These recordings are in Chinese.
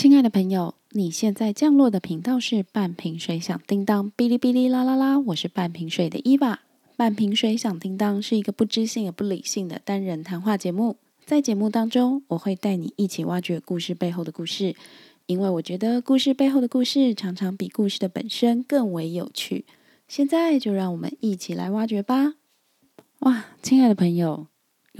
亲爱的朋友，你现在降落的频道是半瓶水响叮当，哔哩哔哩啦啦啦，我是半瓶水的伊娃。半瓶水响叮当是一个不知性也不理性的单人谈话节目，在节目当中，我会带你一起挖掘故事背后的故事，因为我觉得故事背后的故事常常比故事的本身更为有趣。现在就让我们一起来挖掘吧！哇，亲爱的朋友。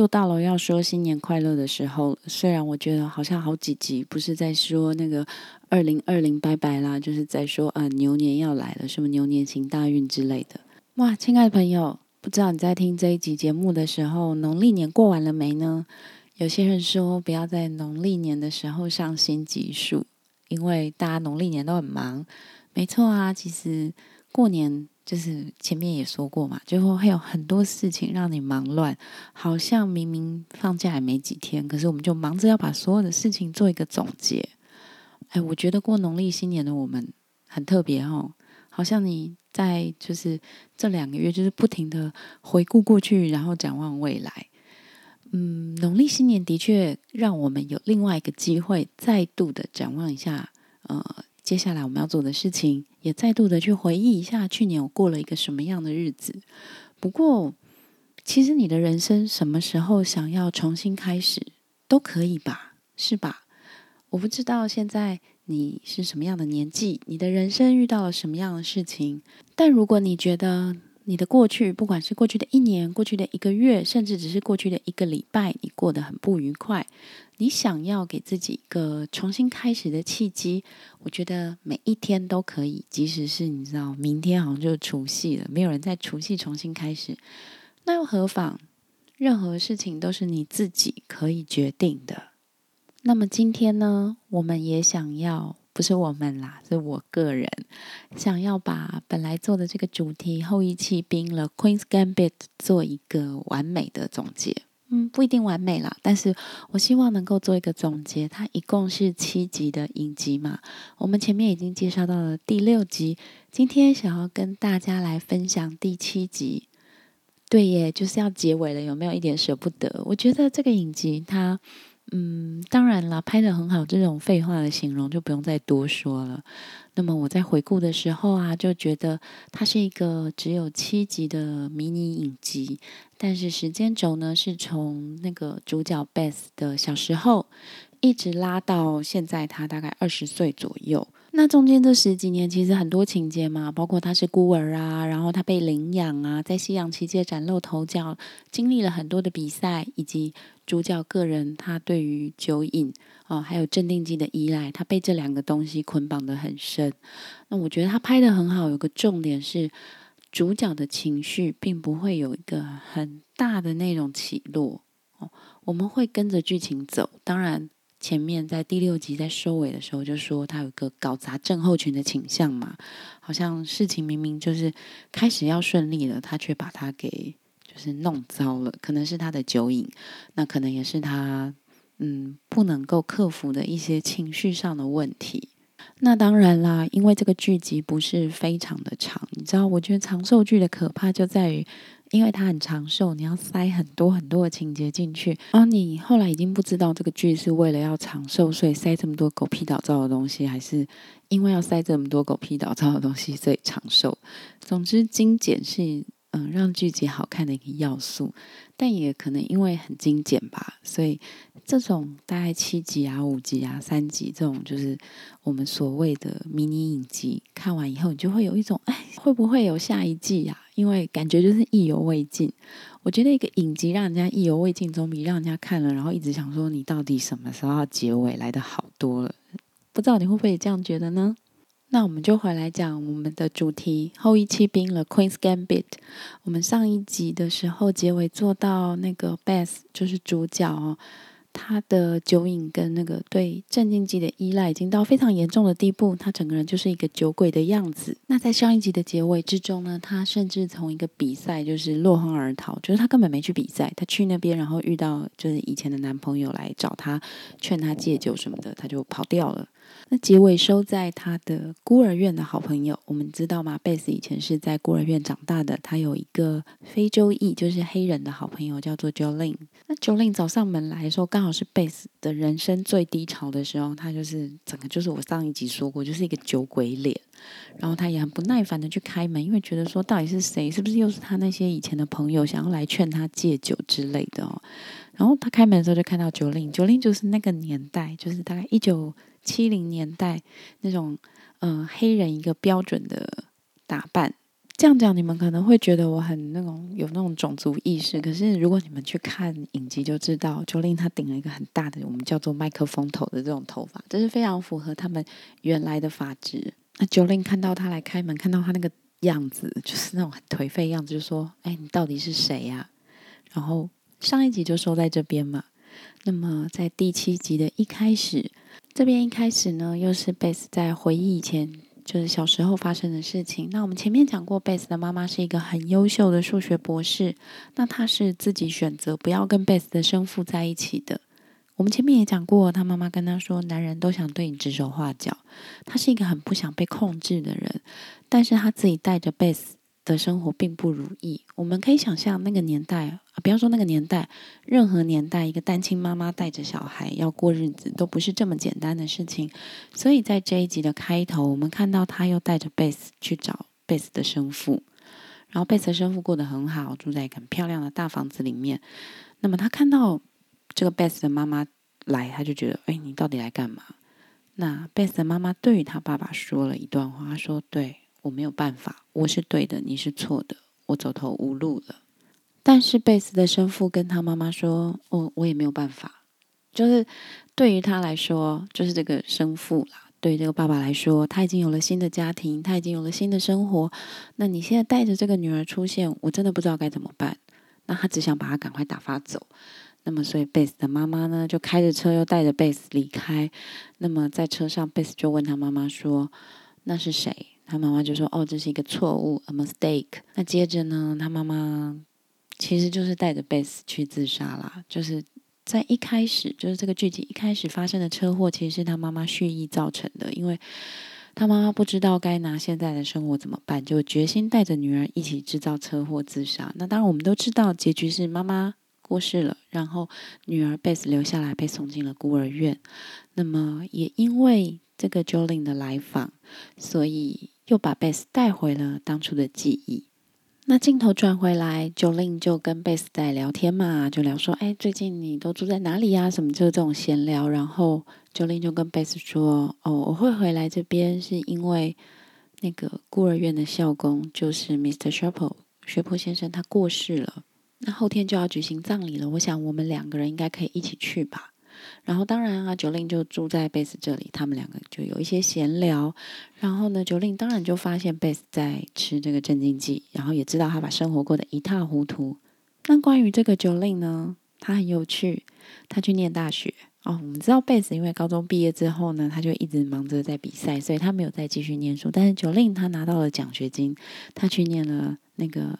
又到了要说新年快乐的时候。虽然我觉得好像好几集不是在说那个二零二零拜拜啦，就是在说啊牛年要来了，什么牛年行大运之类的。哇，亲爱的朋友，不知道你在听这一集节目的时候，农历年过完了没呢？有些人说不要在农历年的时候上新集数，因为大家农历年都很忙。没错啊，其实过年。就是前面也说过嘛，就会会有很多事情让你忙乱，好像明明放假也没几天，可是我们就忙着要把所有的事情做一个总结。哎，我觉得过农历新年的我们很特别哦，好像你在就是这两个月就是不停的回顾过去，然后展望未来。嗯，农历新年的确让我们有另外一个机会，再度的展望一下，呃。接下来我们要做的事情，也再度的去回忆一下去年我过了一个什么样的日子。不过，其实你的人生什么时候想要重新开始都可以吧，是吧？我不知道现在你是什么样的年纪，你的人生遇到了什么样的事情。但如果你觉得你的过去，不管是过去的一年、过去的一个月，甚至只是过去的一个礼拜，你过得很不愉快。你想要给自己一个重新开始的契机，我觉得每一天都可以，即使是你知道明天好像就除夕了，没有人在除夕重新开始，那又何妨？任何事情都是你自己可以决定的。那么今天呢，我们也想要，不是我们啦，是我个人想要把本来做的这个主题后羿弃兵了 Queen's Gambit 做一个完美的总结。嗯，不一定完美啦，但是我希望能够做一个总结。它一共是七集的影集嘛，我们前面已经介绍到了第六集，今天想要跟大家来分享第七集。对耶，就是要结尾了，有没有一点舍不得？我觉得这个影集它。嗯，当然了，拍的很好，这种废话的形容就不用再多说了。那么我在回顾的时候啊，就觉得它是一个只有七集的迷你影集，但是时间轴呢是从那个主角 Beth 的小时候一直拉到现在，他大概二十岁左右。那中间这十几年其实很多情节嘛，包括他是孤儿啊，然后他被领养啊，在西洋棋界崭露头角，经历了很多的比赛，以及主角个人他对于酒瘾哦，还有镇定剂的依赖，他被这两个东西捆绑的很深。那我觉得他拍的很好，有个重点是主角的情绪并不会有一个很大的那种起落哦，我们会跟着剧情走，当然。前面在第六集在收尾的时候就说他有一个搞砸症候群的倾向嘛，好像事情明明就是开始要顺利了，他却把他给就是弄糟了，可能是他的酒瘾，那可能也是他嗯不能够克服的一些情绪上的问题。那当然啦，因为这个剧集不是非常的长，你知道，我觉得长寿剧的可怕就在于。因为它很长寿，你要塞很多很多的情节进去，然后你后来已经不知道这个剧是为了要长寿，所以塞这么多狗屁倒灶的东西，还是因为要塞这么多狗屁倒灶的东西所以长寿。总之，精简是嗯让剧集好看的一个要素，但也可能因为很精简吧，所以这种大概七集啊、五集啊、三集这种，就是我们所谓的迷你影集，看完以后你就会有一种哎，会不会有下一季呀？因为感觉就是意犹未尽，我觉得一个影集让人家意犹未尽，总比让人家看了然后一直想说你到底什么时候要结尾来的好多了。不知道你会不会这样觉得呢？那我们就回来讲我们的主题《后羿弃兵了》（Queen's Gambit）。我们上一集的时候结尾做到那个 Beth 就是主角哦。他的酒瘾跟那个对镇静剂的依赖已经到非常严重的地步，他整个人就是一个酒鬼的样子。那在上一集的结尾之中呢，他甚至从一个比赛就是落荒而逃，就是他根本没去比赛，他去那边然后遇到就是以前的男朋友来找他，劝他戒酒什么的，他就跑掉了。那结尾收在他的孤儿院的好朋友，我们知道吗？贝斯以前是在孤儿院长大的，他有一个非洲裔，就是黑人的好朋友，叫做 Jolin。那 Jolin 找上门来的时候，刚好是贝斯的人生最低潮的时候，他就是整个就是我上一集说过，就是一个酒鬼脸，然后他也很不耐烦的去开门，因为觉得说到底是谁，是不是又是他那些以前的朋友想要来劝他戒酒之类的哦。然后他开门的时候就看到 Jolin，Jolin 就是那个年代，就是大概一九。七零年代那种，嗯，黑人一个标准的打扮，这样讲你们可能会觉得我很那种有那种种族意识。可是如果你们去看影集就知道，九令他顶了一个很大的我们叫做麦克风头的这种头发，这是非常符合他们原来的发质。那九令看到他来开门，看到他那个样子，就是那种很颓废样子，就说：“哎，你到底是谁呀？”然后上一集就收在这边嘛。那么在第七集的一开始。这边一开始呢，又是贝斯在回忆以前就是小时候发生的事情。那我们前面讲过，贝斯的妈妈是一个很优秀的数学博士，那她是自己选择不要跟贝斯的生父在一起的。我们前面也讲过，他妈妈跟他说，男人都想对你指手画脚，他是一个很不想被控制的人，但是他自己带着贝斯。的生活并不如意。我们可以想象那个年代啊，不要说那个年代，任何年代，一个单亲妈妈带着小孩要过日子，都不是这么简单的事情。所以在这一集的开头，我们看到他又带着贝斯去找贝斯的生父，然后贝斯的生父过得很好，住在一个很漂亮的大房子里面。那么他看到这个贝斯的妈妈来，他就觉得，哎，你到底来干嘛？那贝斯的妈妈对于他爸爸说了一段话，说：“对。”我没有办法，我是对的，你是错的，我走投无路了。但是贝斯的生父跟他妈妈说：“我我也没有办法。”就是对于他来说，就是这个生父啦，对这个爸爸来说，他已经有了新的家庭，他已经有了新的生活。那你现在带着这个女儿出现，我真的不知道该怎么办。那他只想把她赶快打发走。那么，所以贝斯的妈妈呢，就开着车又带着贝斯离开。那么在车上，贝斯就问他妈妈说：“那是谁？”他妈妈就说：“哦，这是一个错误，a mistake。”那接着呢，他妈妈其实就是带着贝斯去自杀啦。就是在一开始，就是这个剧集一开始发生的车祸，其实是他妈妈蓄意造成的，因为他妈妈不知道该拿现在的生活怎么办，就决心带着女儿一起制造车祸自杀。那当然，我们都知道结局是妈妈过世了，然后女儿贝斯留下来被送进了孤儿院。那么也因为这个 Jolin 的来访，所以。又把贝斯带回了当初的记忆。那镜头转回来，Jolin 就跟贝斯在聊天嘛，就聊说：“哎，最近你都住在哪里呀？什么就这种闲聊。”然后 Jolin 就跟贝斯说：“哦，我会回来这边，是因为那个孤儿院的校工就是 Mr. Sharple 学坡先生他过世了，那后天就要举行葬礼了。我想我们两个人应该可以一起去吧。”然后当然啊，九令就住在贝斯这里，他们两个就有一些闲聊。然后呢，九令当然就发现贝斯在吃这个镇静剂，然后也知道他把生活过得一塌糊涂。那关于这个九令呢，他很有趣，他去念大学哦。我们知道贝斯因为高中毕业之后呢，他就一直忙着在比赛，所以他没有再继续念书。但是九令他拿到了奖学金，他去念了那个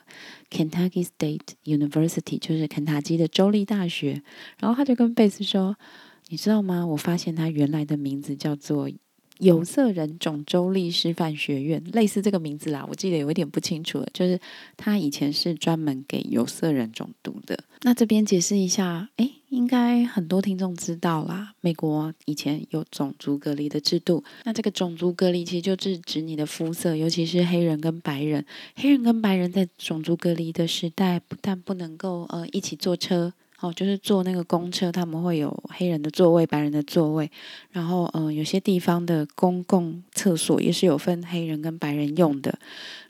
Kentucky State University，就是肯塔基的州立大学。然后他就跟贝斯说。你知道吗？我发现它原来的名字叫做有色人种州立师范学院，类似这个名字啦。我记得有一点不清楚了，就是它以前是专门给有色人种读的。那这边解释一下，诶，应该很多听众知道啦。美国以前有种族隔离的制度，那这个种族隔离其实就是指你的肤色，尤其是黑人跟白人。黑人跟白人在种族隔离的时代，不但不能够呃一起坐车。哦，就是坐那个公车，他们会有黑人的座位、白人的座位，然后嗯，有些地方的公共厕所也是有分黑人跟白人用的。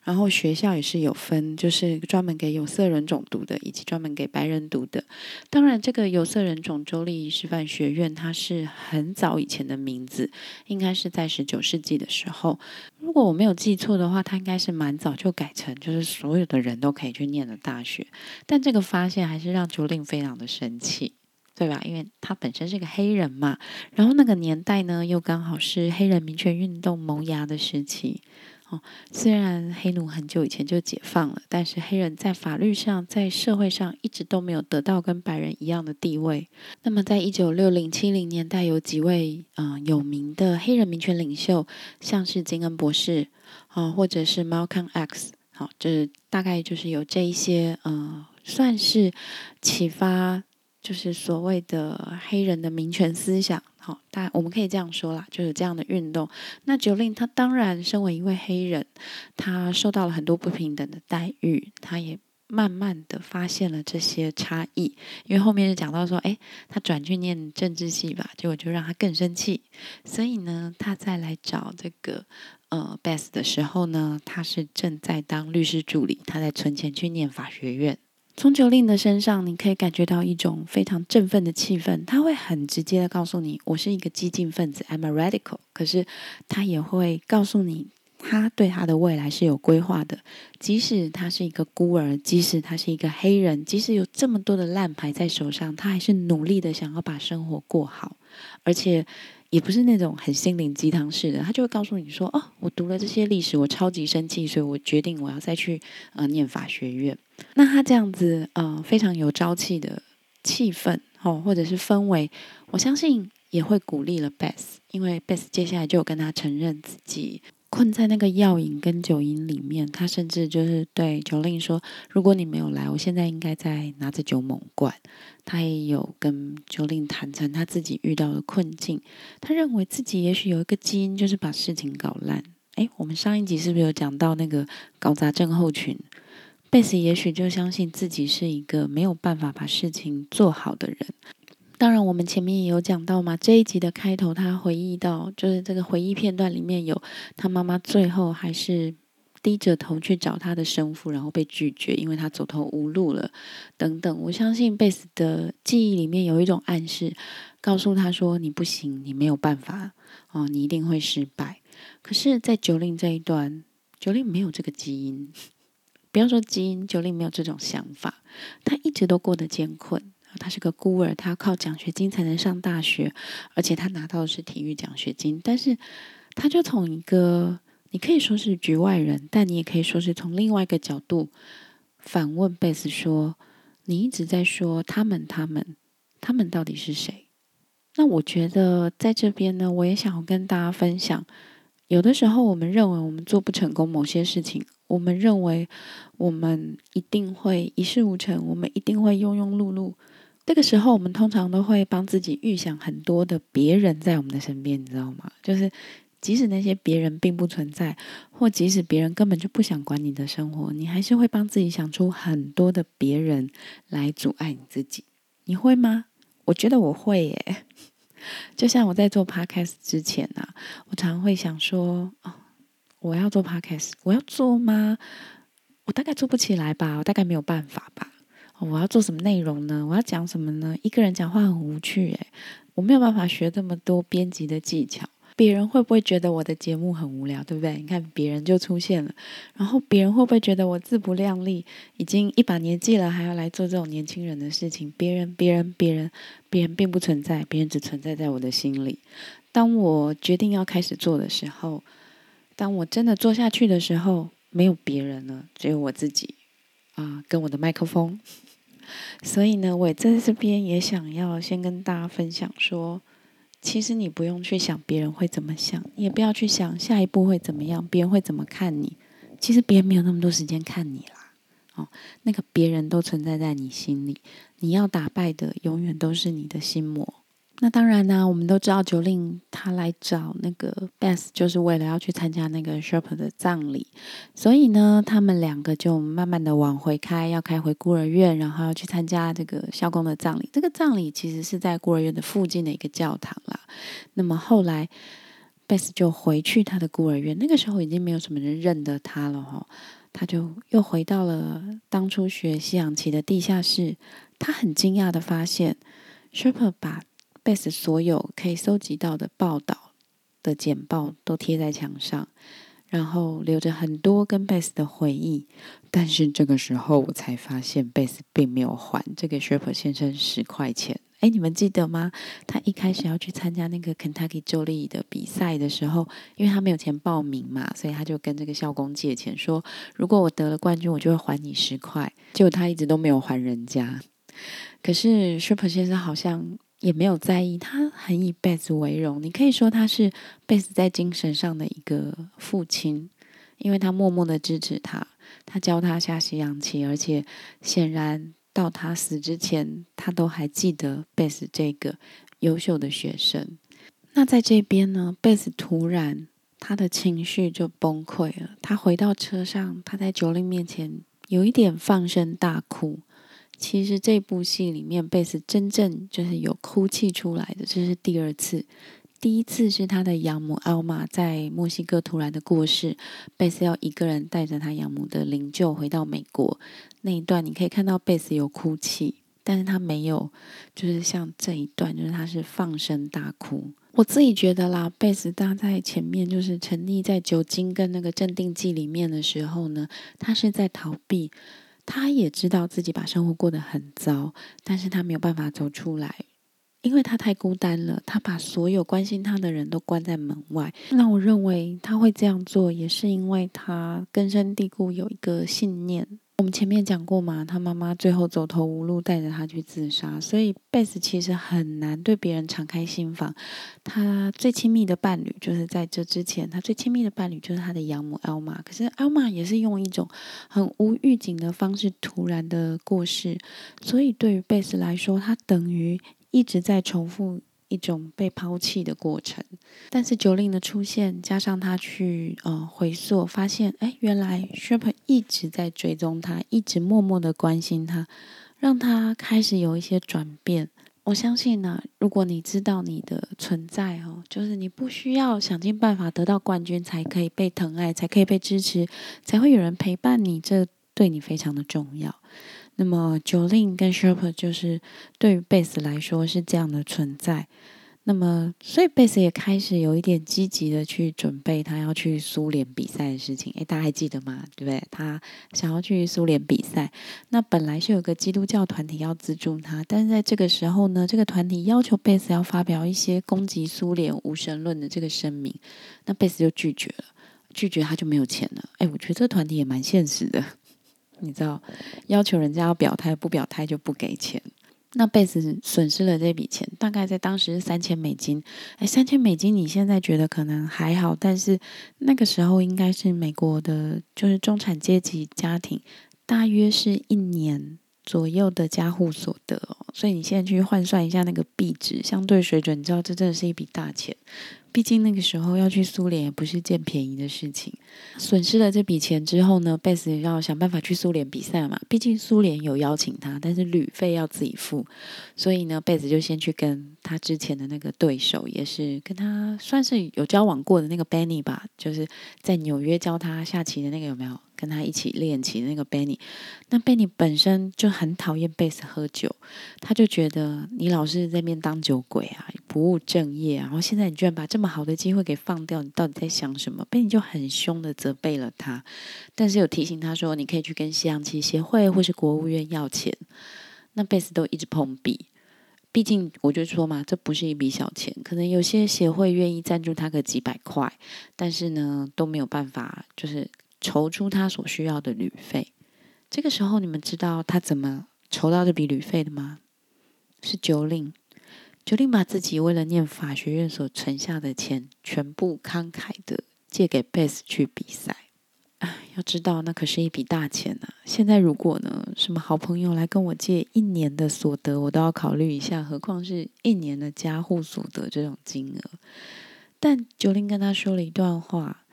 然后学校也是有分，就是专门给有色人种读的，以及专门给白人读的。当然，这个有色人种州立师范学院，它是很早以前的名字，应该是在十九世纪的时候。如果我没有记错的话，它应该是蛮早就改成，就是所有的人都可以去念的大学。但这个发现还是让朱令非常的生气，对吧？因为他本身是个黑人嘛，然后那个年代呢，又刚好是黑人民权运动萌芽的时期。哦，虽然黑奴很久以前就解放了，但是黑人在法律上、在社会上一直都没有得到跟白人一样的地位。那么，在一九六零、七零年代，有几位嗯有名的黑人民权领袖，像是金恩博士啊，或者是 Malcolm X，好，这大概就是有这一些呃，算是启发，就是所谓的黑人的民权思想。好，大我们可以这样说啦，就是这样的运动。那九令他当然身为一位黑人，他受到了很多不平等的待遇，他也慢慢的发现了这些差异。因为后面就讲到说，哎，他转去念政治系吧，结果就让他更生气。所以呢，他再来找这个呃 Beth 的时候呢，他是正在当律师助理，他在存钱去念法学院。从九令的身上，你可以感觉到一种非常振奋的气氛。他会很直接的告诉你：“我是一个激进分子，I'm a radical。”可是他也会告诉你，他对他的未来是有规划的。即使他是一个孤儿，即使他是一个黑人，即使有这么多的烂牌在手上，他还是努力的想要把生活过好，而且。也不是那种很心灵鸡汤式的，他就会告诉你说：“哦，我读了这些历史，我超级生气，所以我决定我要再去呃念法学院。”那他这样子呃非常有朝气的气氛哦，或者是氛围，我相信也会鼓励了 Bess，因为 Bess 接下来就跟他承认自己。困在那个药瘾跟酒瘾里面，他甚至就是对九令说：“如果你没有来，我现在应该在拿着酒猛灌。”他也有跟九令坦诚他自己遇到的困境，他认为自己也许有一个基因就是把事情搞烂。哎，我们上一集是不是有讲到那个搞砸症候群？贝斯也许就相信自己是一个没有办法把事情做好的人。当然，我们前面也有讲到嘛。这一集的开头，他回忆到，就是这个回忆片段里面有他妈妈最后还是低着头去找他的生父，然后被拒绝，因为他走投无路了等等。我相信贝斯的记忆里面有一种暗示，告诉他说：“你不行，你没有办法哦，你一定会失败。”可是，在九令这一段，九令没有这个基因，不要说基因，九令没有这种想法，他一直都过得艰困。他是个孤儿，他要靠奖学金才能上大学，而且他拿到的是体育奖学金。但是，他就从一个你可以说是局外人，但你也可以说是从另外一个角度反问贝斯说：“你一直在说他们，他们，他们到底是谁？”那我觉得在这边呢，我也想要跟大家分享。有的时候，我们认为我们做不成功某些事情，我们认为我们一定会一事无成，我们一定会庸庸碌碌。这个时候，我们通常都会帮自己预想很多的别人在我们的身边，你知道吗？就是即使那些别人并不存在，或即使别人根本就不想管你的生活，你还是会帮自己想出很多的别人来阻碍你自己。你会吗？我觉得我会耶。就像我在做 podcast 之前啊，我常常会想说：哦，我要做 podcast，我要做吗？我大概做不起来吧，我大概没有办法吧。我要做什么内容呢？我要讲什么呢？一个人讲话很无趣诶，我没有办法学这么多编辑的技巧。别人会不会觉得我的节目很无聊？对不对？你看别人就出现了，然后别人会不会觉得我自不量力？已经一把年纪了，还要来做这种年轻人的事情？别人，别人，别人，别人并不存在，别人只存在在我的心里。当我决定要开始做的时候，当我真的做下去的时候，没有别人了，只有我自己啊，跟我的麦克风。所以呢，我在这边也想要先跟大家分享说，其实你不用去想别人会怎么想，也不要去想下一步会怎么样，别人会怎么看你。其实别人没有那么多时间看你啦，哦，那个别人都存在在你心里，你要打败的永远都是你的心魔。那当然呢，我们都知道九令他来找那个 Beth，就是为了要去参加那个 Sherpa 的葬礼，所以呢，他们两个就慢慢的往回开，要开回孤儿院，然后要去参加这个校工的葬礼。这个葬礼其实是在孤儿院的附近的一个教堂啦。那么后来 Beth 就回去他的孤儿院，那个时候已经没有什么人认得他了哈，他就又回到了当初学西洋棋的地下室。他很惊讶的发现 Sherpa 把贝斯所有可以搜集到的报道的简报都贴在墙上，然后留着很多跟贝斯的回忆。但是这个时候，我才发现贝斯并没有还这个 Sherpa 先生十块钱。哎，你们记得吗？他一开始要去参加那个 Kentucky 州立的比赛的时候，因为他没有钱报名嘛，所以他就跟这个校工借钱，说如果我得了冠军，我就会还你十块。结果他一直都没有还人家。可是 s h e p e r 先生好像也没有在意，他很以贝斯为荣。你可以说他是贝斯在精神上的一个父亲，因为他默默的支持他，他教他下西洋棋，而且显然。到他死之前，他都还记得贝斯这个优秀的学生。那在这边呢，贝斯突然他的情绪就崩溃了。他回到车上，他在九令面前有一点放声大哭。其实这部戏里面，贝斯真正就是有哭泣出来的，这是第二次。第一次是他的养母奥玛在墨西哥突然的过世，贝斯要一个人带着他养母的灵柩回到美国。那一段你可以看到贝斯有哭泣，但是他没有，就是像这一段，就是他是放声大哭。我自己觉得啦，贝斯他在前面就是沉溺在酒精跟那个镇定剂里面的时候呢，他是在逃避，他也知道自己把生活过得很糟，但是他没有办法走出来。因为他太孤单了，他把所有关心他的人都关在门外。那我认为他会这样做，也是因为他根深蒂固有一个信念。我们前面讲过嘛，他妈妈最后走投无路，带着他去自杀。所以贝斯其实很难对别人敞开心房。他最亲密的伴侣就是在这之前，他最亲密的伴侣就是他的养母艾玛。可是艾玛也是用一种很无预警的方式突然的过世，所以对于贝斯来说，他等于。一直在重复一种被抛弃的过程，但是九令的出现，加上他去呃回溯，发现哎，原来 Shep 一直在追踪他，一直默默的关心他，让他开始有一些转变。我相信呢，如果你知道你的存在哦，就是你不需要想尽办法得到冠军才可以被疼爱，才可以被支持，才会有人陪伴你，这对你非常的重要。那么，Jolin 跟 Sherpa 就是对于贝斯来说是这样的存在。那么，所以贝斯也开始有一点积极的去准备他要去苏联比赛的事情。诶，大家还记得吗？对不对？他想要去苏联比赛。那本来是有个基督教团体要资助他，但是在这个时候呢，这个团体要求贝斯要发表一些攻击苏联无神论的这个声明。那贝斯就拒绝了，拒绝他就没有钱了。诶，我觉得这团体也蛮现实的。你知道，要求人家要表态，不表态就不给钱。那贝斯损失了这笔钱，大概在当时是三千美金。哎，三千美金，你现在觉得可能还好，但是那个时候应该是美国的，就是中产阶级家庭，大约是一年左右的家户所得哦。所以你现在去换算一下那个币值，相对水准，你知道这真的是一笔大钱。毕竟那个时候要去苏联也不是件便宜的事情，损失了这笔钱之后呢，贝斯要想办法去苏联比赛嘛。毕竟苏联有邀请他，但是旅费要自己付，所以呢，贝斯就先去跟他之前的那个对手，也是跟他算是有交往过的那个 Benny 吧，就是在纽约教他下棋的那个有没有？跟他一起练棋的那个 Benny，那 Benny 本身就很讨厌贝斯喝酒，他就觉得你老是在边当酒鬼啊，不务正业啊，然后现在你居然把这么好的机会给放掉，你到底在想什么？Benny 就很凶的责备了他，但是有提醒他说，你可以去跟西洋棋协会或是国务院要钱。那贝斯都一直碰壁，毕竟我就说嘛，这不是一笔小钱，可能有些协会愿意赞助他个几百块，但是呢都没有办法，就是。筹出他所需要的旅费，这个时候你们知道他怎么筹到这笔旅费的吗？是九令，九令把自己为了念法学院所存下的钱，全部慷慨的借给贝斯去比赛。啊，要知道那可是一笔大钱呐！现在如果呢，什么好朋友来跟我借一年的所得，我都要考虑一下，何况是一年的家户所得这种金额。但九令跟他说了一段话。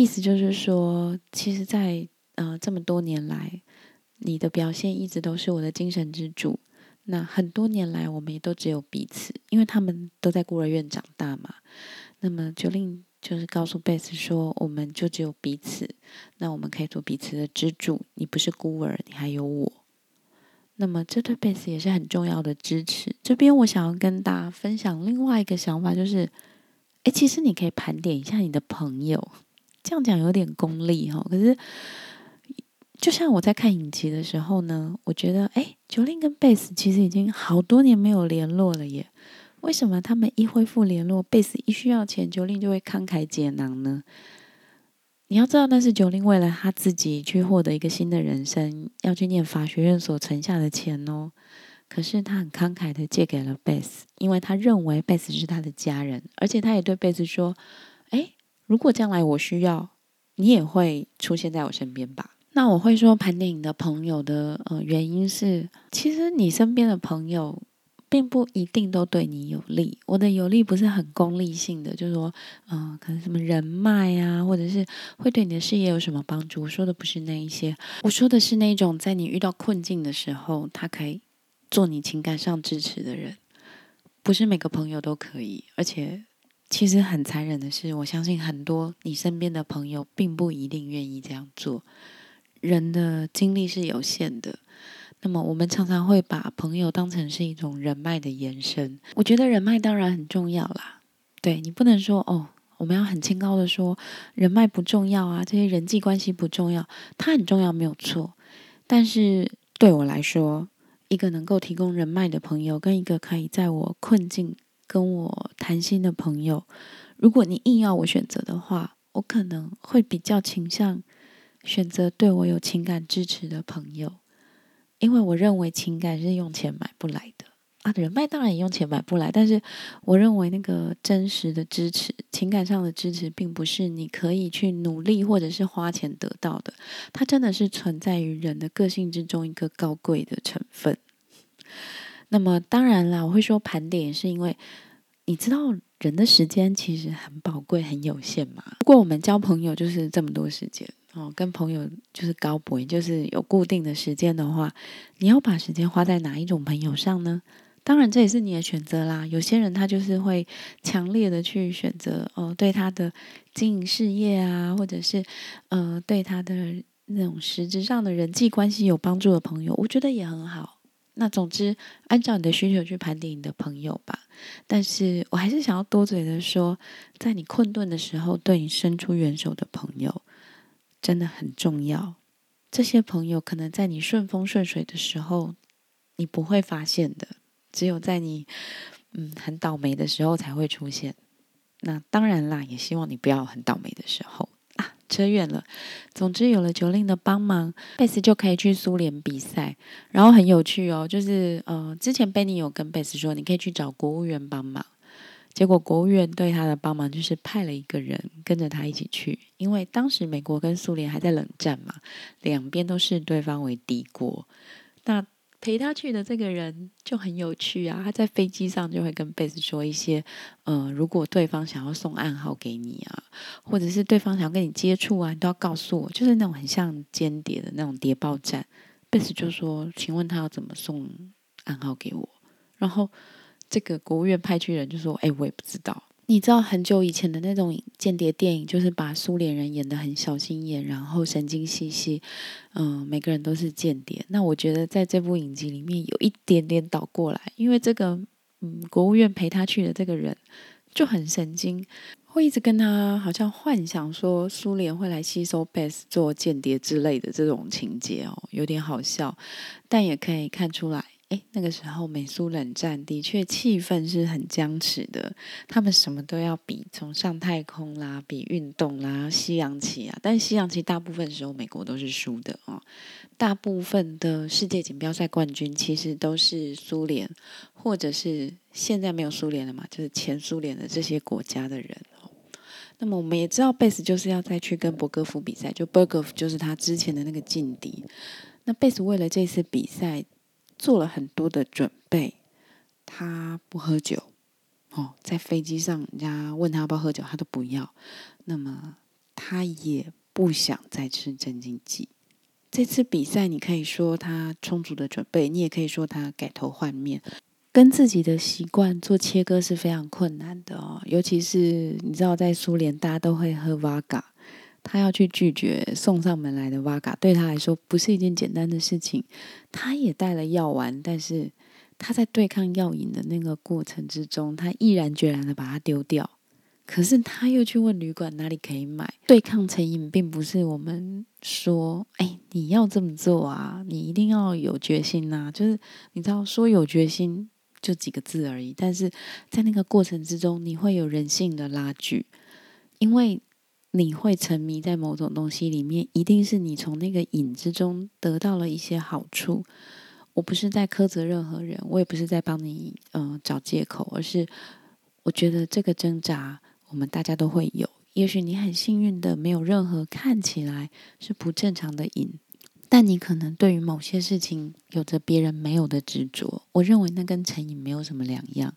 意思就是说，其实，在呃这么多年来，你的表现一直都是我的精神支柱。那很多年来，我们也都只有彼此，因为他们都在孤儿院长大嘛。那么，九令就是告诉贝斯说，我们就只有彼此，那我们可以做彼此的支柱。你不是孤儿，你还有我。那么，这对贝斯也是很重要的支持。这边我想要跟大家分享另外一个想法，就是，哎，其实你可以盘点一下你的朋友。这样讲有点功利哈，可是就像我在看影集的时候呢，我觉得，哎，九令跟贝斯其实已经好多年没有联络了耶。为什么他们一恢复联络，贝斯一需要钱，九令就会慷慨解囊呢？你要知道，那是九令为了他自己去获得一个新的人生，要去念法学院所存下的钱哦。可是他很慷慨的借给了贝斯，因为他认为贝斯是他的家人，而且他也对贝斯说：“，如果将来我需要，你也会出现在我身边吧？”那我会说盘点你的朋友的呃原因是，其实你身边的朋友并不一定都对你有利。我的有利不是很功利性的，就是说，嗯，可能什么人脉啊，或者是会对你的事业有什么帮助。我说的不是那一些，我说的是那种在你遇到困境的时候，他可以做你情感上支持的人。不是每个朋友都可以，而且其实很残忍的是，我相信很多你身边的朋友并不一定愿意这样做。人的精力是有限的，那么我们常常会把朋友当成是一种人脉的延伸。我觉得人脉当然很重要啦，对你不能说哦，我们要很清高的说人脉不重要啊，这些人际关系不重要，它很重要没有错。但是对我来说，一个能够提供人脉的朋友，跟一个可以在我困境跟我谈心的朋友，如果你硬要我选择的话，我可能会比较倾向。选择对我有情感支持的朋友，因为我认为情感是用钱买不来的啊。人脉当然也用钱买不来，但是我认为那个真实的支持、情感上的支持，并不是你可以去努力或者是花钱得到的。它真的是存在于人的个性之中一个高贵的成分。那么当然啦，我会说盘点，是因为你知道人的时间其实很宝贵、很有限嘛。不过我们交朋友就是这么多时间。哦，跟朋友就是高博，就是有固定的时间的话，你要把时间花在哪一种朋友上呢？当然，这也是你的选择啦。有些人他就是会强烈的去选择哦，对他的经营事业啊，或者是呃，对他的那种实质上的人际关系有帮助的朋友，我觉得也很好。那总之，按照你的需求去盘点你的朋友吧。但是我还是想要多嘴的说，在你困顿的时候，对你伸出援手的朋友。真的很重要。这些朋友可能在你顺风顺水的时候，你不会发现的，只有在你嗯很倒霉的时候才会出现。那当然啦，也希望你不要很倒霉的时候。扯远了。总之，有了九令的帮忙，贝斯就可以去苏联比赛。然后很有趣哦，就是呃，之前贝尼有跟贝斯说，你可以去找国务院帮忙。结果国务院对他的帮忙就是派了一个人跟着他一起去，因为当时美国跟苏联还在冷战嘛，两边都视对方为敌国。那陪他去的这个人就很有趣啊，他在飞机上就会跟贝斯说一些，呃，如果对方想要送暗号给你啊，或者是对方想要跟你接触啊，你都要告诉我，就是那种很像间谍的那种谍报战。贝斯就说：“请问他要怎么送暗号给我？”然后。这个国务院派去人就说：“哎，我也不知道。你知道很久以前的那种间谍电影，就是把苏联人演的很小心眼，然后神经兮兮，嗯，每个人都是间谍。那我觉得在这部影集里面有一点点倒过来，因为这个嗯，国务院陪他去的这个人就很神经，会一直跟他好像幻想说苏联会来吸收贝斯做间谍之类的这种情节哦，有点好笑，但也可以看出来。”哎，那个时候美苏冷战的确气氛是很僵持的，他们什么都要比，从上太空啦，比运动啦，西洋棋啊。但西洋棋大部分时候美国都是输的哦，大部分的世界锦标赛冠军其实都是苏联，或者是现在没有苏联了嘛，就是前苏联的这些国家的人哦。那么我们也知道贝斯就是要再去跟博格夫比赛，就博格夫就是他之前的那个劲敌。那贝斯为了这次比赛。做了很多的准备，他不喝酒哦，在飞机上，人家问他要不要喝酒，他都不要。那么他也不想再吃镇静剂。这次比赛，你可以说他充足的准备，你也可以说他改头换面，跟自己的习惯做切割是非常困难的哦。尤其是你知道，在苏联，大家都会喝 v 嘎。他要去拒绝送上门来的瓦嘎，对他来说不是一件简单的事情。他也带了药丸，但是他在对抗药瘾的那个过程之中，他毅然决然的把它丢掉。可是他又去问旅馆哪里可以买。对抗成瘾，并不是我们说，哎，你要这么做啊，你一定要有决心呐。就是你知道，说有决心就几个字而已，但是在那个过程之中，你会有人性的拉锯，因为你会沉迷在某种东西里面，一定是你从那个瘾之中得到了一些好处。我不是在苛责任何人，我也不是在帮你嗯找借口，而是我觉得这个挣扎。我们大家都会有，也许你很幸运的没有任何看起来是不正常的瘾，但你可能对于某些事情有着别人没有的执着。我认为那跟成瘾没有什么两样。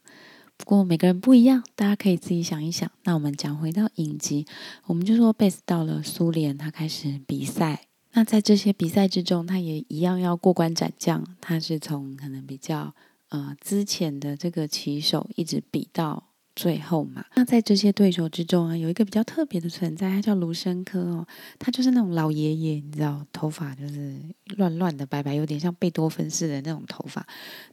不过每个人不一样，大家可以自己想一想。那我们讲回到影集，我们就说贝斯到了苏联，他开始比赛。那在这些比赛之中，他也一样要过关斩将。他是从可能比较呃之前的这个棋手一直比到。最后嘛，那在这些对手之中啊，有一个比较特别的存在，他叫卢申科哦，他就是那种老爷爷，你知道，头发就是乱乱的、白白，有点像贝多芬似的那种头发。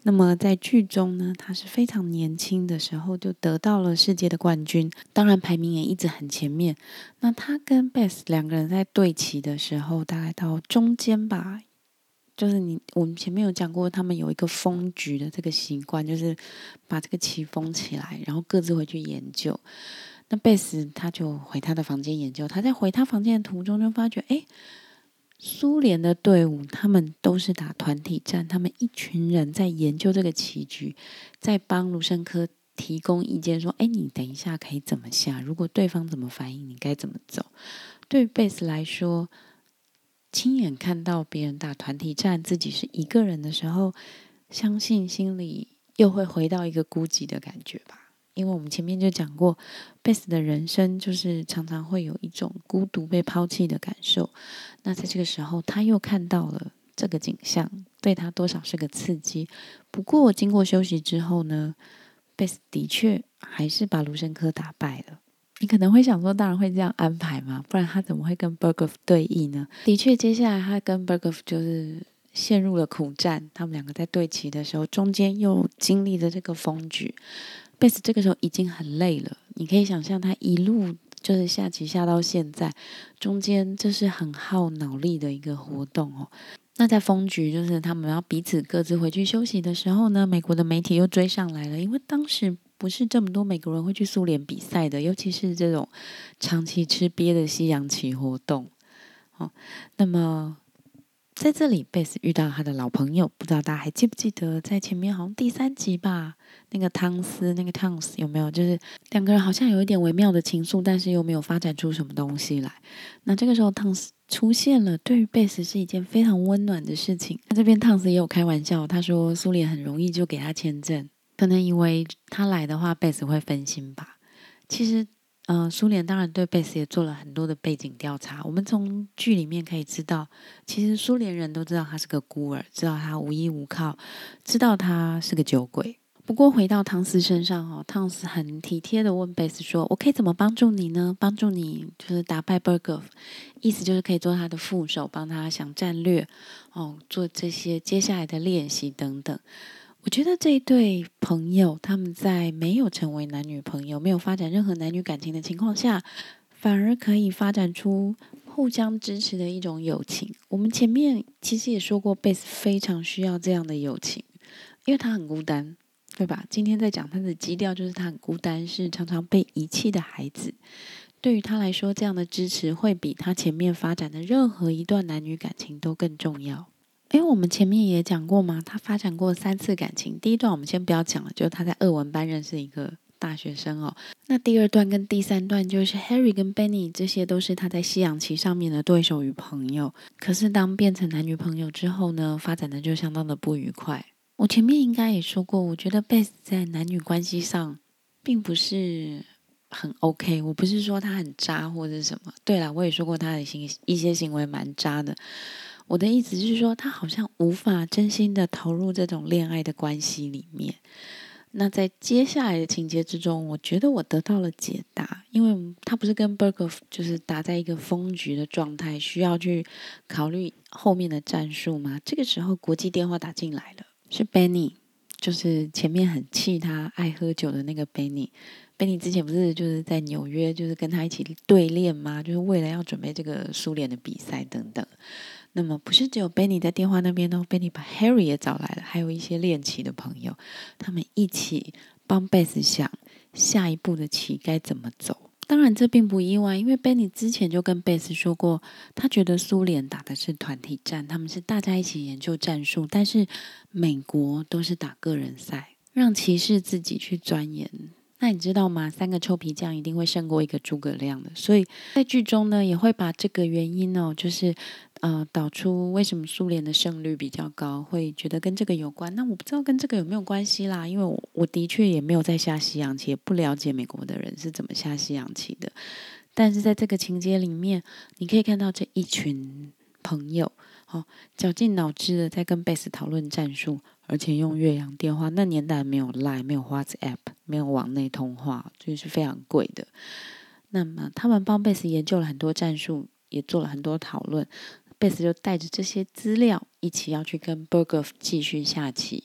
那么在剧中呢，他是非常年轻的时候就得到了世界的冠军，当然排名也一直很前面。那他跟贝斯两个人在对齐的时候，大概到中间吧。就是你，我们前面有讲过，他们有一个封局的这个习惯，就是把这个棋封起来，然后各自回去研究。那贝斯他就回他的房间研究，他在回他房间的途中就发觉，哎，苏联的队伍他们都是打团体战，他们一群人在研究这个棋局，在帮卢申科提供意见，说，哎，你等一下可以怎么下？如果对方怎么反应，你该怎么走？对于贝斯来说。亲眼看到别人打团体战，自己是一个人的时候，相信心里又会回到一个孤寂的感觉吧。因为我们前面就讲过，贝斯的人生就是常常会有一种孤独、被抛弃的感受。那在这个时候，他又看到了这个景象，对他多少是个刺激。不过经过休息之后呢，贝斯的确还是把卢申科打败了。你可能会想说，当然会这样安排嘛，不然他怎么会跟 Bergov 对弈呢？的确，接下来他跟 Bergov 就是陷入了苦战。他们两个在对棋的时候，中间又经历了这个风局。贝斯这个时候已经很累了，你可以想象他一路就是下棋下到现在，中间这是很耗脑力的一个活动哦。那在风局就是他们要彼此各自回去休息的时候呢，美国的媒体又追上来了，因为当时。不是这么多美国人会去苏联比赛的，尤其是这种长期吃瘪的西洋棋活动。哦，那么在这里，贝斯遇到他的老朋友，不知道大家还记不记得，在前面好像第三集吧，那个汤斯，那个汤斯有没有？就是两个人好像有一点微妙的情愫，但是又没有发展出什么东西来。那这个时候，汤斯出现了，对于贝斯是一件非常温暖的事情。那这边汤斯也有开玩笑，他说苏联很容易就给他签证。可能以为他来的话，贝斯会分心吧。其实，呃，苏联当然对贝斯也做了很多的背景调查。我们从剧里面可以知道，其实苏联人都知道他是个孤儿，知道他无依无靠，知道他是个酒鬼。不过回到汤斯身上哦，汤斯很体贴的问贝斯说：“我可以怎么帮助你呢？帮助你就是打败 Bergov，意思就是可以做他的副手，帮他想战略哦，做这些接下来的练习等等。”我觉得这一对朋友，他们在没有成为男女朋友、没有发展任何男女感情的情况下，反而可以发展出互相支持的一种友情。我们前面其实也说过，贝斯非常需要这样的友情，因为他很孤单，对吧？今天在讲他的基调，就是他很孤单，是常常被遗弃的孩子。对于他来说，这样的支持会比他前面发展的任何一段男女感情都更重要。因为我们前面也讲过嘛，他发展过三次感情。第一段我们先不要讲了，就是他在二文班认识一个大学生哦。那第二段跟第三段就是 Harry 跟 Benny，这些都是他在西洋棋上面的对手与朋友。可是当变成男女朋友之后呢，发展的就相当的不愉快。我前面应该也说过，我觉得 Beth 在男女关系上并不是很 OK。我不是说他很渣或者什么。对了，我也说过他的行一些行为蛮渣的。我的意思是说，他好像无法真心的投入这种恋爱的关系里面。那在接下来的情节之中，我觉得我得到了解答，因为他不是跟 Berger 就是打在一个封局的状态，需要去考虑后面的战术吗？这个时候，国际电话打进来了，是 Benny，就是前面很气他爱喝酒的那个 Benny。Benny 之前不是就是在纽约，就是跟他一起对练吗？就是为了要准备这个苏联的比赛等等。那么不是只有 Benny 在电话那边哦，贝尼把 Harry 也找来了，还有一些练棋的朋友，他们一起帮贝斯想下一步的棋该怎么走。当然，这并不意外，因为 Benny 之前就跟贝斯说过，他觉得苏联打的是团体战，他们是大家一起研究战术，但是美国都是打个人赛，让骑士自己去钻研。那你知道吗？三个臭皮匠一定会胜过一个诸葛亮的，所以在剧中呢，也会把这个原因哦，就是呃导出为什么苏联的胜率比较高，会觉得跟这个有关。那我不知道跟这个有没有关系啦，因为我我的确也没有在下西洋棋，也不了解美国的人是怎么下西洋棋的。但是在这个情节里面，你可以看到这一群朋友哦，绞尽脑汁的在跟贝斯讨论战术。而且用岳阳电话，那年代没有 Line，没有 WhatsApp，没有网内通话，就是非常贵的。那么他们帮贝斯研究了很多战术，也做了很多讨论。贝斯就带着这些资料一起要去跟 Berger 继续下棋。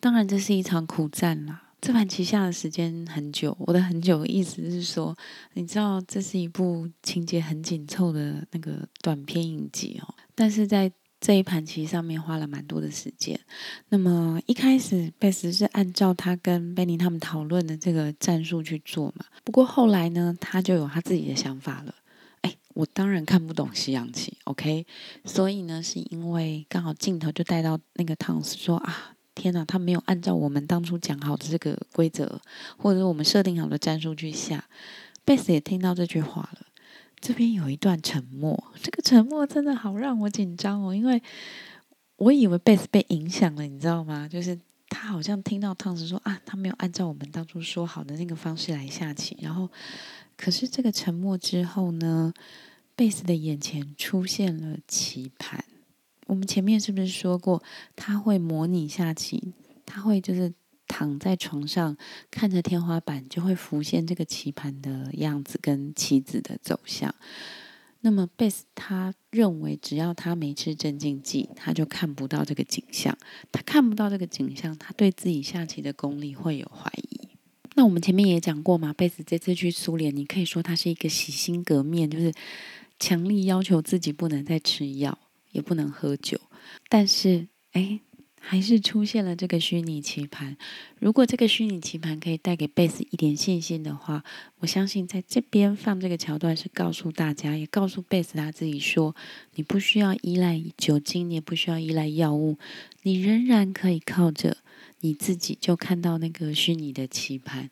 当然，这是一场苦战啦。这盘棋下的时间很久，我的很久的意思是说，你知道这是一部情节很紧凑的那个短片影集哦，但是在。这一盘棋上面花了蛮多的时间。那么一开始贝斯是按照他跟贝尼他们讨论的这个战术去做嘛。不过后来呢，他就有他自己的想法了。哎，我当然看不懂西洋棋，OK？所以呢，是因为刚好镜头就带到那个汤斯说啊，天哪，他没有按照我们当初讲好的这个规则，或者我们设定好的战术去下。贝斯也听到这句话了。这边有一段沉默，这个沉默真的好让我紧张哦，因为我以为贝斯被影响了，你知道吗？就是他好像听到汤斯说啊，他没有按照我们当初说好的那个方式来下棋，然后可是这个沉默之后呢，贝斯的眼前出现了棋盘。我们前面是不是说过他会模拟下棋？他会就是。躺在床上看着天花板，就会浮现这个棋盘的样子跟棋子的走向。那么贝斯他认为，只要他没吃镇静剂，他就看不到这个景象。他看不到这个景象，他对自己下棋的功力会有怀疑。那我们前面也讲过嘛，贝斯这次去苏联，你可以说他是一个洗心革面，就是强力要求自己不能再吃药，也不能喝酒。但是，哎。还是出现了这个虚拟棋盘。如果这个虚拟棋盘可以带给贝斯一点信心的话，我相信在这边放这个桥段是告诉大家，也告诉贝斯他自己说：你不需要依赖酒精，你也不需要依赖药物，你仍然可以靠着你自己就看到那个虚拟的棋盘。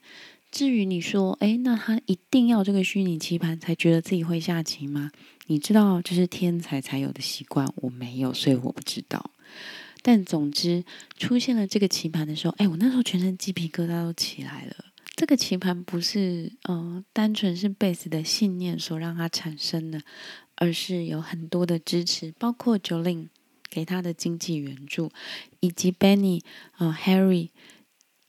至于你说，诶，那他一定要这个虚拟棋盘才觉得自己会下棋吗？你知道这是天才才有的习惯，我没有，所以我不知道。但总之，出现了这个棋盘的时候，哎，我那时候全身鸡皮疙瘩都起来了。这个棋盘不是呃单纯是贝斯的信念所让它产生的，而是有很多的支持，包括 Jolin 给他的经济援助，以及 Benny 啊 Harry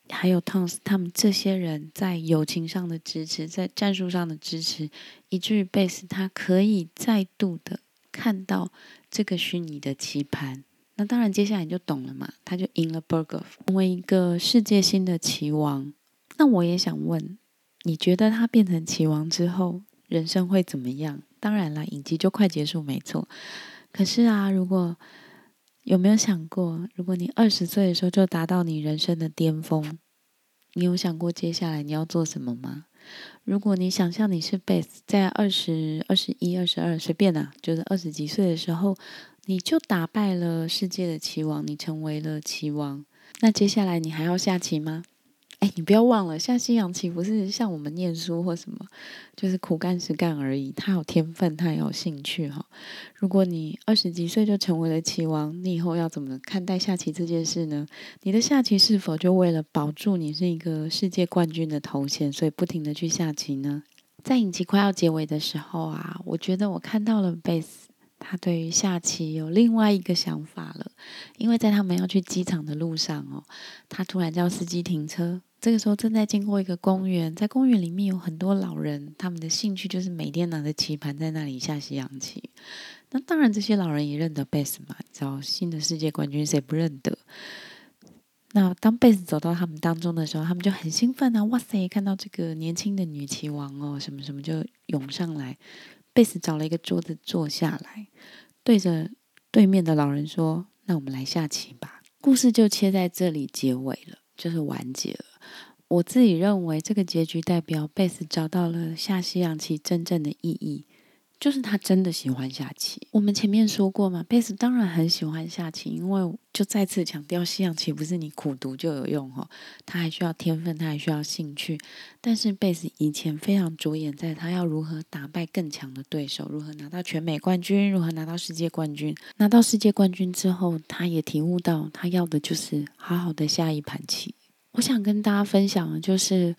还有 Tons 他们这些人在友情上的支持，在战术上的支持，以至于贝斯他可以再度的看到这个虚拟的棋盘。那当然，接下来你就懂了嘛，他就赢了 Bergoff，成为一个世界新的棋王。那我也想问，你觉得他变成棋王之后，人生会怎么样？当然了，影集就快结束，没错。可是啊，如果有没有想过，如果你二十岁的时候就达到你人生的巅峰，你有想过接下来你要做什么吗？如果你想象你是 Base，在二十二、十一、二十二，随便啊，就是二十几岁的时候。你就打败了世界的棋王，你成为了棋王。那接下来你还要下棋吗？哎，你不要忘了，下西洋棋不是像我们念书或什么，就是苦干实干而已。他有天分，他也有兴趣哈。如果你二十几岁就成为了棋王，你以后要怎么看待下棋这件事呢？你的下棋是否就为了保住你是一个世界冠军的头衔，所以不停的去下棋呢？在影集快要结尾的时候啊，我觉得我看到了 base。他对于下棋有另外一个想法了，因为在他们要去机场的路上哦，他突然叫司机停车。这个时候正在经过一个公园，在公园里面有很多老人，他们的兴趣就是每天拿着棋盘在那里下西洋棋。那当然，这些老人也认得贝斯嘛，找新的世界冠军谁不认得？那当贝斯走到他们当中的时候，他们就很兴奋啊！哇塞，看到这个年轻的女棋王哦，什么什么就涌上来。贝斯找了一个桌子坐下来，对着对面的老人说：“那我们来下棋吧。”故事就切在这里结尾了，就是完结了。我自己认为，这个结局代表贝斯找到了下西洋棋真正的意义。就是他真的喜欢下棋。我们前面说过嘛，贝斯当然很喜欢下棋，因为就再次强调，西洋棋不是你苦读就有用哦，他还需要天分，他还需要兴趣。但是贝斯以前非常着眼在他要如何打败更强的对手，如何拿到全美冠军，如何拿到世界冠军。拿到世界冠军之后，他也体悟到，他要的就是好好的下一盘棋。我想跟大家分享的就是，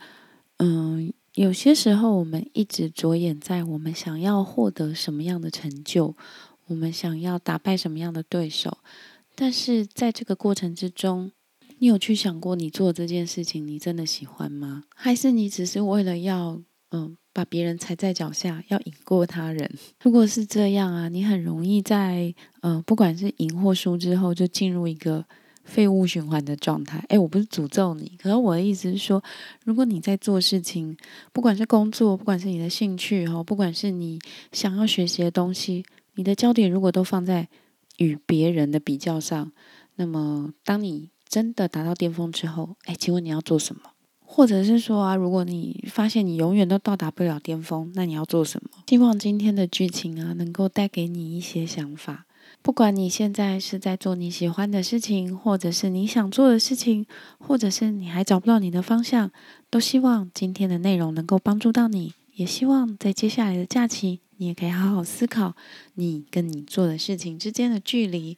嗯。有些时候，我们一直着眼在我们想要获得什么样的成就，我们想要打败什么样的对手，但是在这个过程之中，你有去想过你做这件事情，你真的喜欢吗？还是你只是为了要嗯把别人踩在脚下，要赢过他人？如果是这样啊，你很容易在嗯不管是赢或输之后，就进入一个。废物循环的状态，哎，我不是诅咒你，可是我的意思是说，如果你在做事情，不管是工作，不管是你的兴趣哈，不管是你想要学习的东西，你的焦点如果都放在与别人的比较上，那么当你真的达到巅峰之后，哎，请问你要做什么？或者是说啊，如果你发现你永远都到达不了巅峰，那你要做什么？希望今天的剧情啊，能够带给你一些想法。不管你现在是在做你喜欢的事情，或者是你想做的事情，或者是你还找不到你的方向，都希望今天的内容能够帮助到你。也希望在接下来的假期，你也可以好好思考你跟你做的事情之间的距离。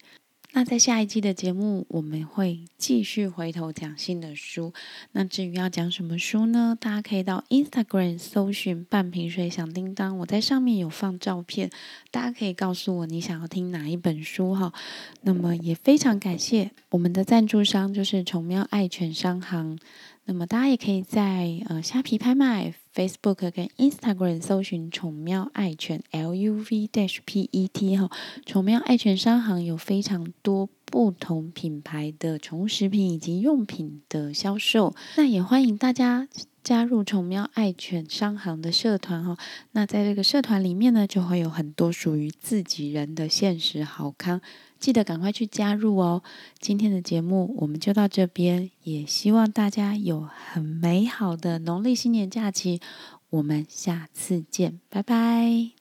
那在下一季的节目，我们会继续回头讲新的书。那至于要讲什么书呢？大家可以到 Instagram 搜寻“半瓶水响叮当”，我在上面有放照片，大家可以告诉我你想要听哪一本书哈。那么也非常感谢我们的赞助商，就是宠喵爱犬商行。那么大家也可以在呃虾皮拍卖、Facebook 跟 Instagram 搜寻“宠喵爱犬 LUV-PET” 哈，宠喵爱犬商行有非常多不同品牌的宠物食品以及用品的销售，那也欢迎大家。加入宠喵爱犬商行的社团哈，那在这个社团里面呢，就会有很多属于自己人的现实好康，记得赶快去加入哦。今天的节目我们就到这边，也希望大家有很美好的农历新年假期，我们下次见，拜拜。